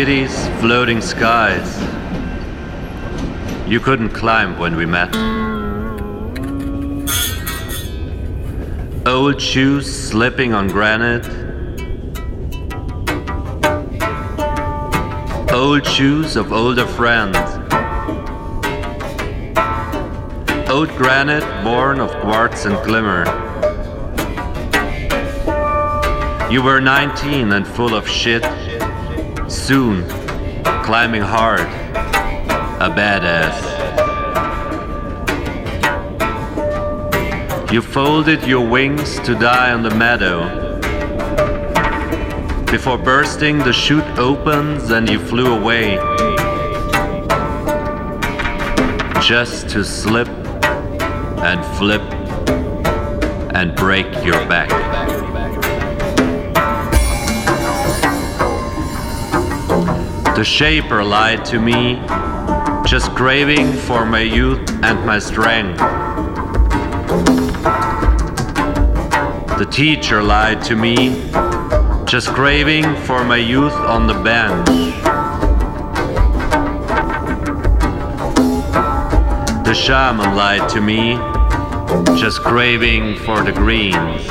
cities, floating skies. You couldn't climb when we met. Old shoes slipping on granite. Old shoes of older friends. Old granite born of quartz and glimmer. You were 19 and full of shit. Soon, climbing hard, a badass. You folded your wings to die on the meadow. Before bursting, the chute opens and you flew away. Just to slip and flip and break your back. The shaper lied to me, just craving for my youth and my strength. The teacher lied to me, just craving for my youth on the bench. The shaman lied to me, just craving for the greens.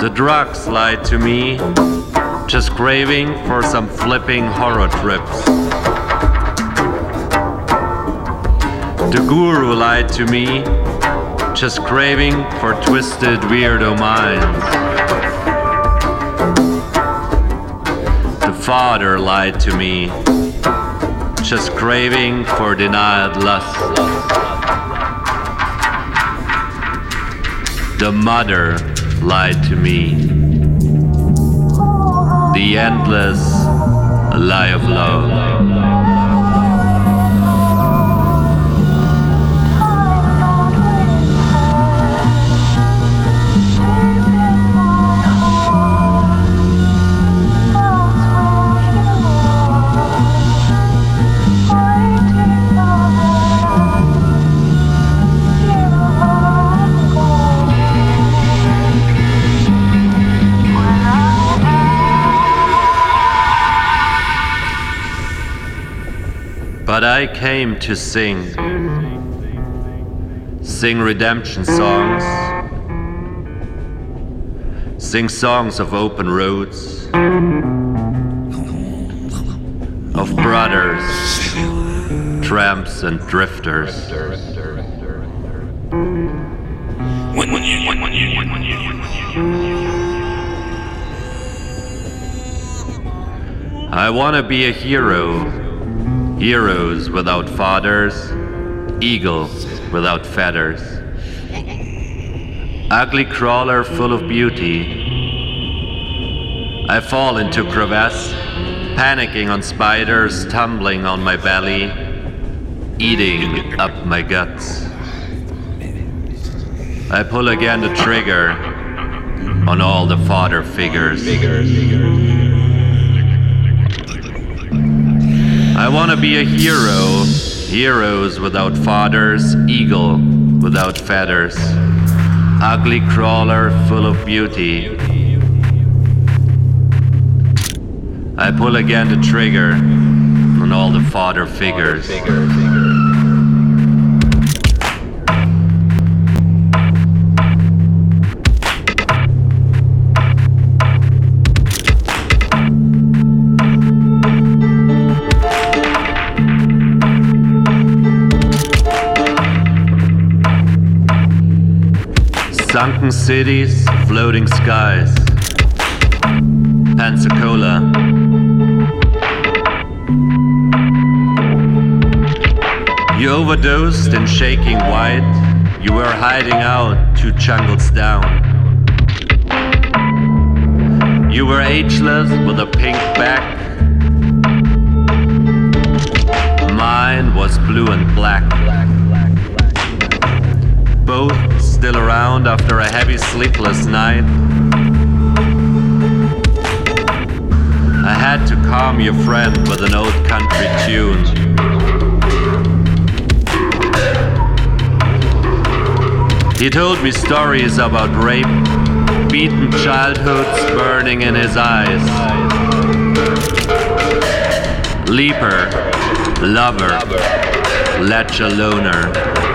The drugs lied to me, just craving for some flipping horror trips. The guru lied to me, just craving for twisted weirdo minds. The father lied to me, just craving for denied lust. The mother lied to me the endless lie of love. I came to sing, sing redemption songs, sing songs of open roads, of brothers, tramps, and drifters. I want to be a hero Heroes without fathers, eagles without feathers. Ugly crawler full of beauty. I fall into crevasse, panicking on spiders tumbling on my belly, eating up my guts. I pull again the trigger on all the father figures. I want to be a hero. Heroes without fathers, eagle without feathers, ugly crawler full of beauty. I pull again the trigger on all the father figures. Sunken cities, floating skies. Pensacola. You overdosed in shaking white. You were hiding out two jungles down. You were ageless with a pink back. Mine was blue and black. Both still around after a heavy sleepless night. I had to calm your friend with an old country tune. He told me stories about rape beaten childhoods burning in his eyes. Leaper, lover, latch loner.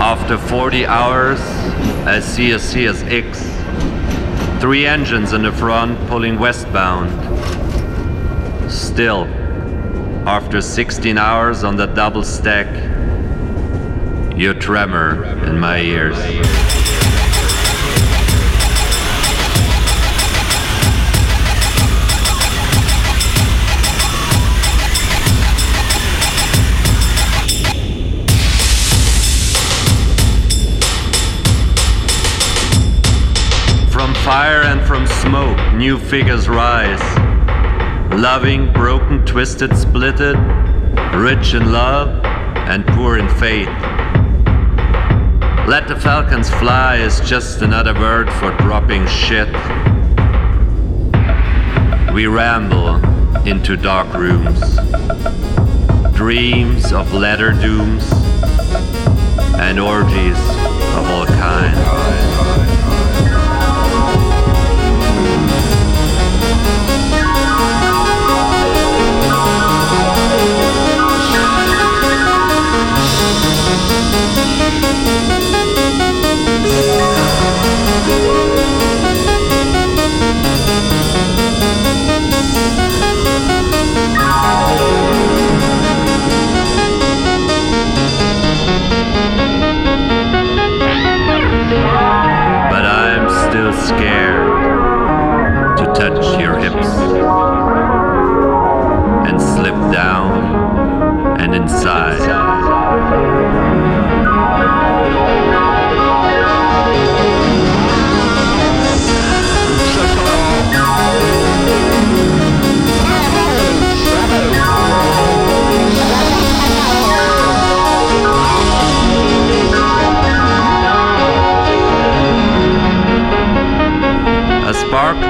After 40 hours, I see a CSX. Three engines in the front pulling westbound. Still, after 16 hours on the double stack, you tremor in my ears. New figures rise. Loving, broken, twisted, splitted, rich in love and poor in faith. Let the falcons fly is just another word for dropping shit. We ramble into dark rooms, dreams of letter dooms and orgies of all kinds.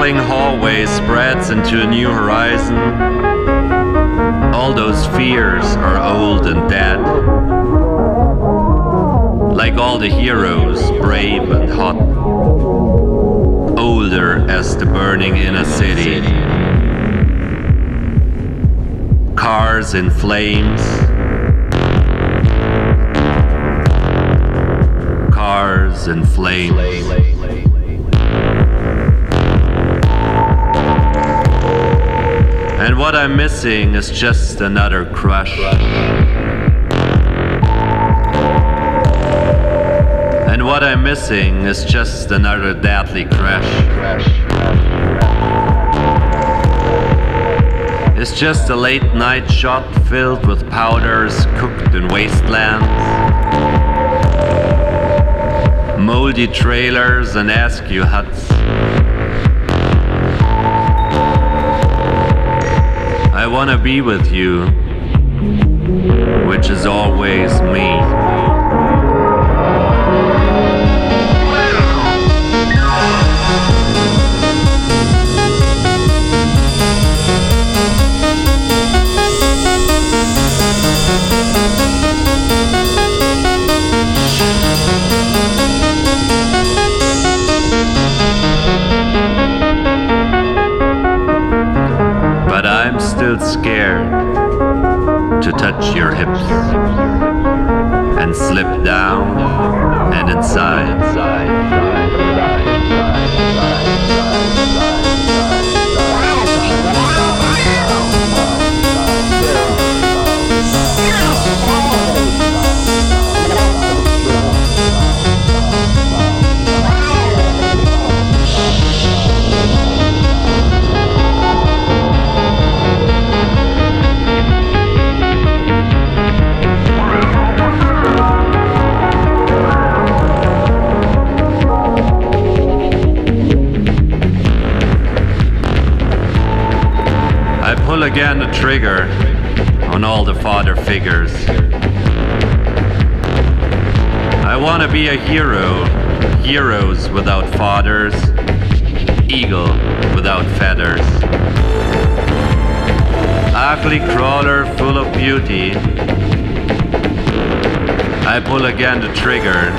Sparkling hallway spreads into a new horizon. All those fears are old and dead. Like all the heroes, brave and hot. Older as the burning inner city. Cars in flames. Cars in flames. What I'm missing is just another crush. And what I'm missing is just another deadly crash. It's just a late night shot filled with powders cooked in wastelands. Moldy trailers and askew huts. I wanna be with you, which is always me. scared touch your hips pull again the trigger on all the father figures. I wanna be a hero, heroes without fathers, eagle without feathers. Ugly crawler full of beauty. I pull again the trigger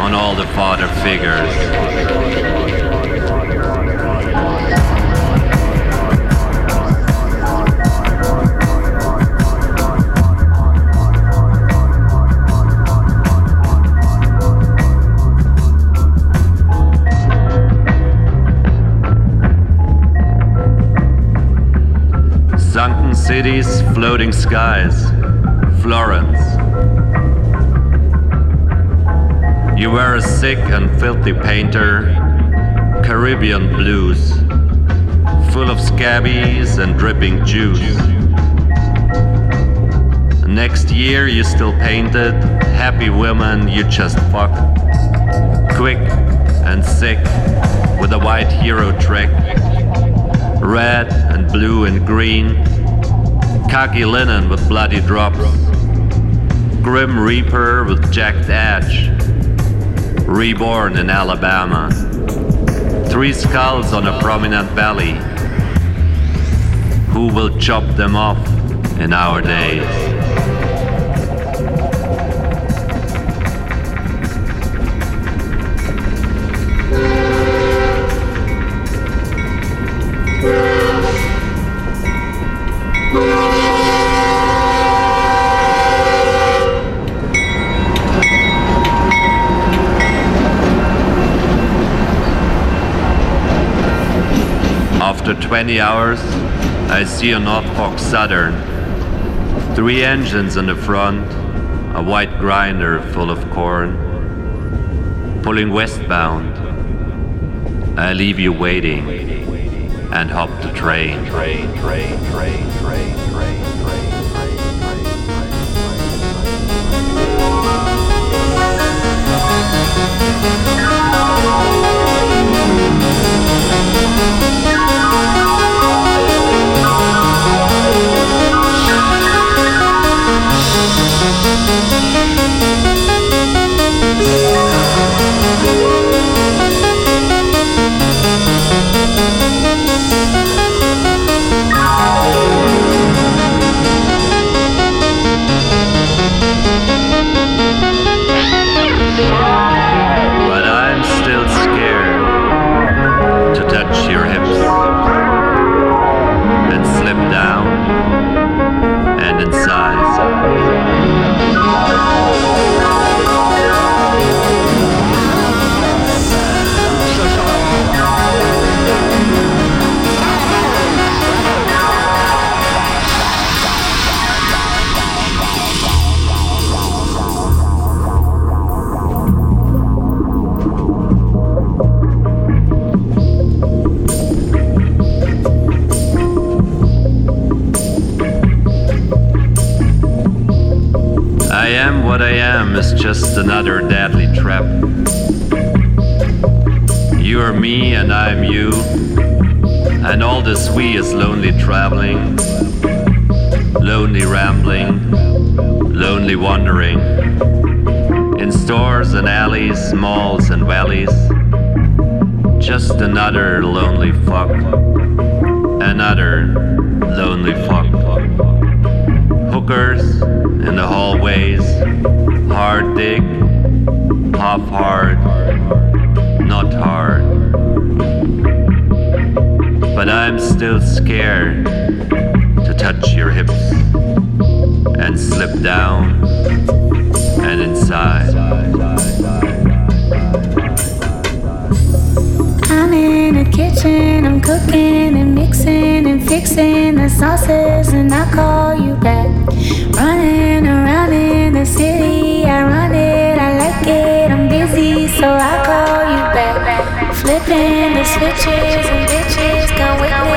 on all the father figures. Sunken cities, floating skies, Florence. You were a sick and filthy painter, Caribbean blues, full of scabies and dripping juice. Next year you still painted happy women you just fucked, quick and sick with a white hero trick red and blue and green, khaki linen with bloody drops, grim reaper with jacked edge, reborn in Alabama, three skulls on a prominent belly. Who will chop them off in our days? 20 hours, I see a Norfolk Southern. Three engines in the front, a white grinder full of corn. Pulling westbound, I leave you waiting and hop the train. train, train, train. Another lonely fuck, another lonely fuck hookers in the hallways, hard dick, half hard, not hard. But I'm still scared to touch your hips and slip down and inside. I'm in the kitchen, I'm cooking and mixing and fixing the sauces, and I call you back. Running around in the city, I run it, I like it, I'm busy, so I call you back. Flipping the switches and bitches, come witness the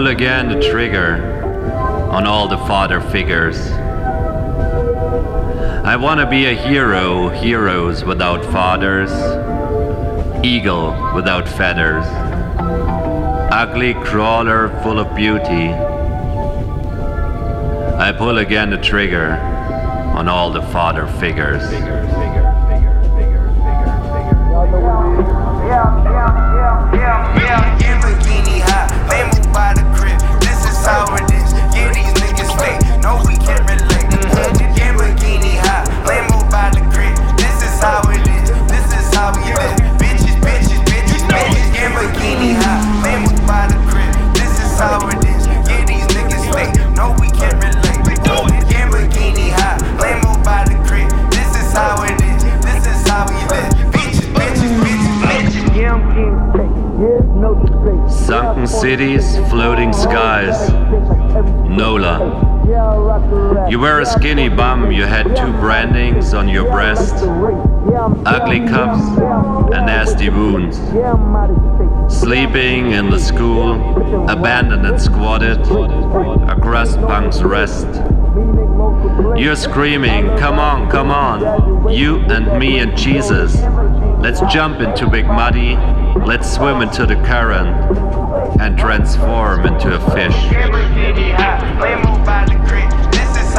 pull again the trigger on all the father figures. I want to be a hero, heroes without fathers, eagle without feathers, ugly crawler full of beauty. I pull again the trigger on all the father figures. Skinny bum, you had two brandings on your breast, ugly cuffs, and nasty wounds. Sleeping in the school, abandoned and squatted, a crust punk's rest. You're screaming, come on, come on, you and me and Jesus. Let's jump into Big Muddy, let's swim into the current and transform into a fish.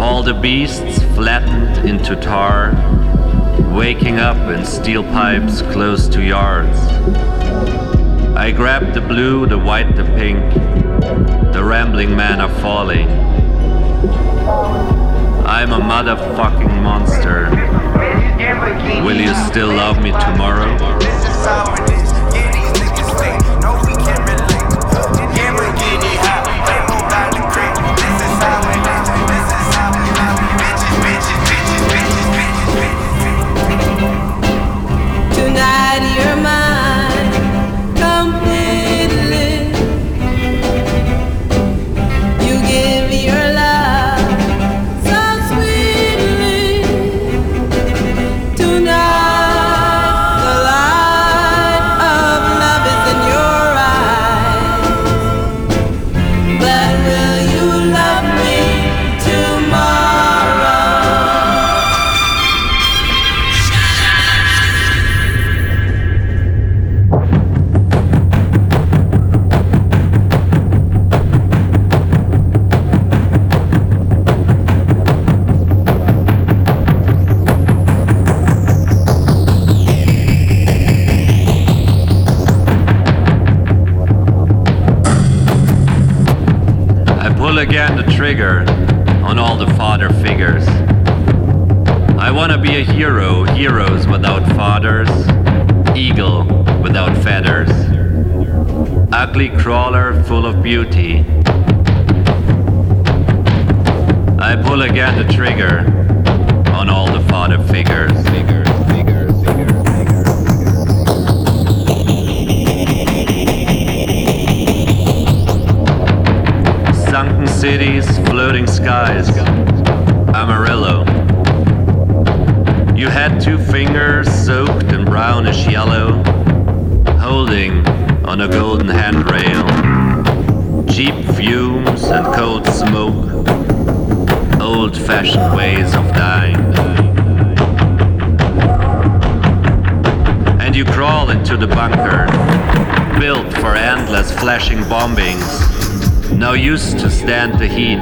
All the beasts flattened into tar, waking up in steel pipes close to yards. I grabbed the blue, the white, the pink. The rambling men are falling. I'm a motherfucking monster. Will you still love me tomorrow? Ugly crawler full of beauty. I pull again the trigger on all the father figures. figures, sunken cities, floating skies. Amarillo. You had two fingers soaked in brownish yellow, holding on a golden handrail. Cheap fumes and cold smoke, old fashioned ways of dying. And you crawl into the bunker, built for endless flashing bombings now used to stand the heat,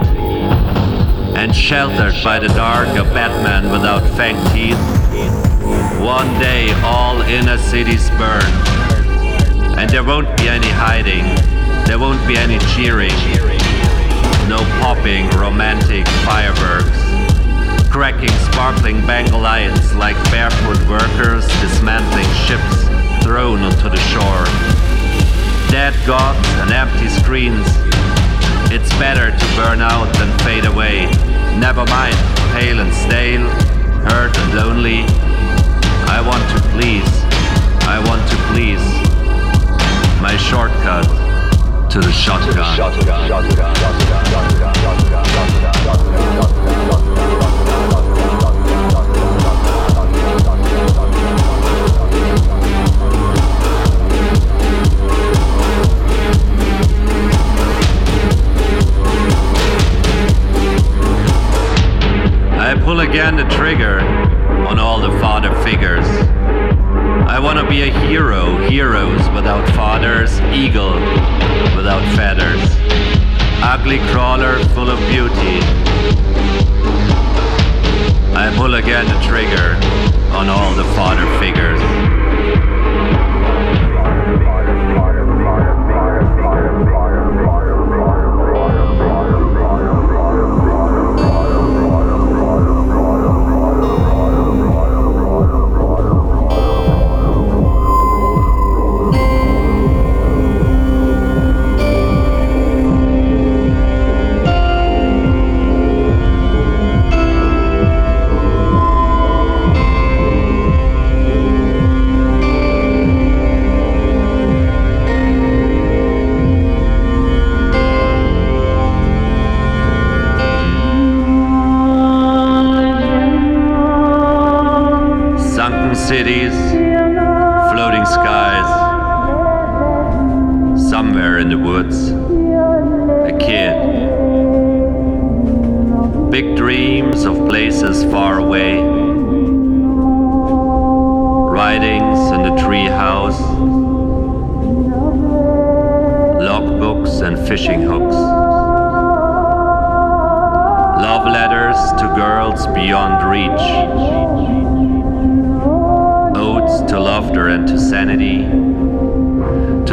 and sheltered by the dark of Batman without fang teeth. One day all inner cities burn, and there won't be any hiding, there won't be any cheering, no popping romantic fireworks, cracking sparkling Bengal like barefoot workers dismantling ships thrown onto the shore. Dead gods and empty screens it's better to burn out than fade away. Never mind, pale and stale, hurt and lonely. I want to please, I want to please. My shortcut to the shotgun. I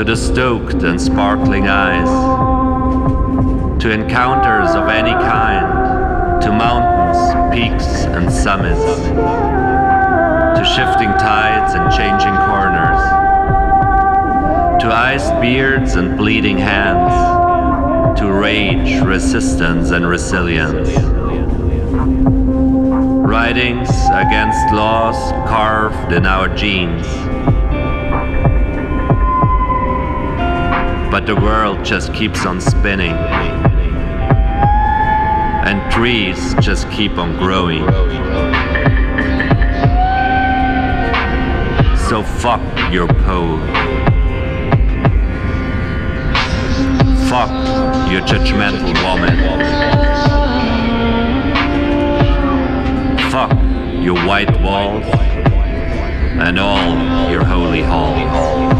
the stoked and sparkling eyes, to encounters of any kind, to mountains, peaks, and summits, to shifting tides and changing corners, to iced beards and bleeding hands, to rage, resistance, and resilience writings against laws carved in our genes. But the world just keeps on spinning, and trees just keep on growing. So fuck your pole. Fuck your judgmental woman. Fuck your white walls and all your holy halls.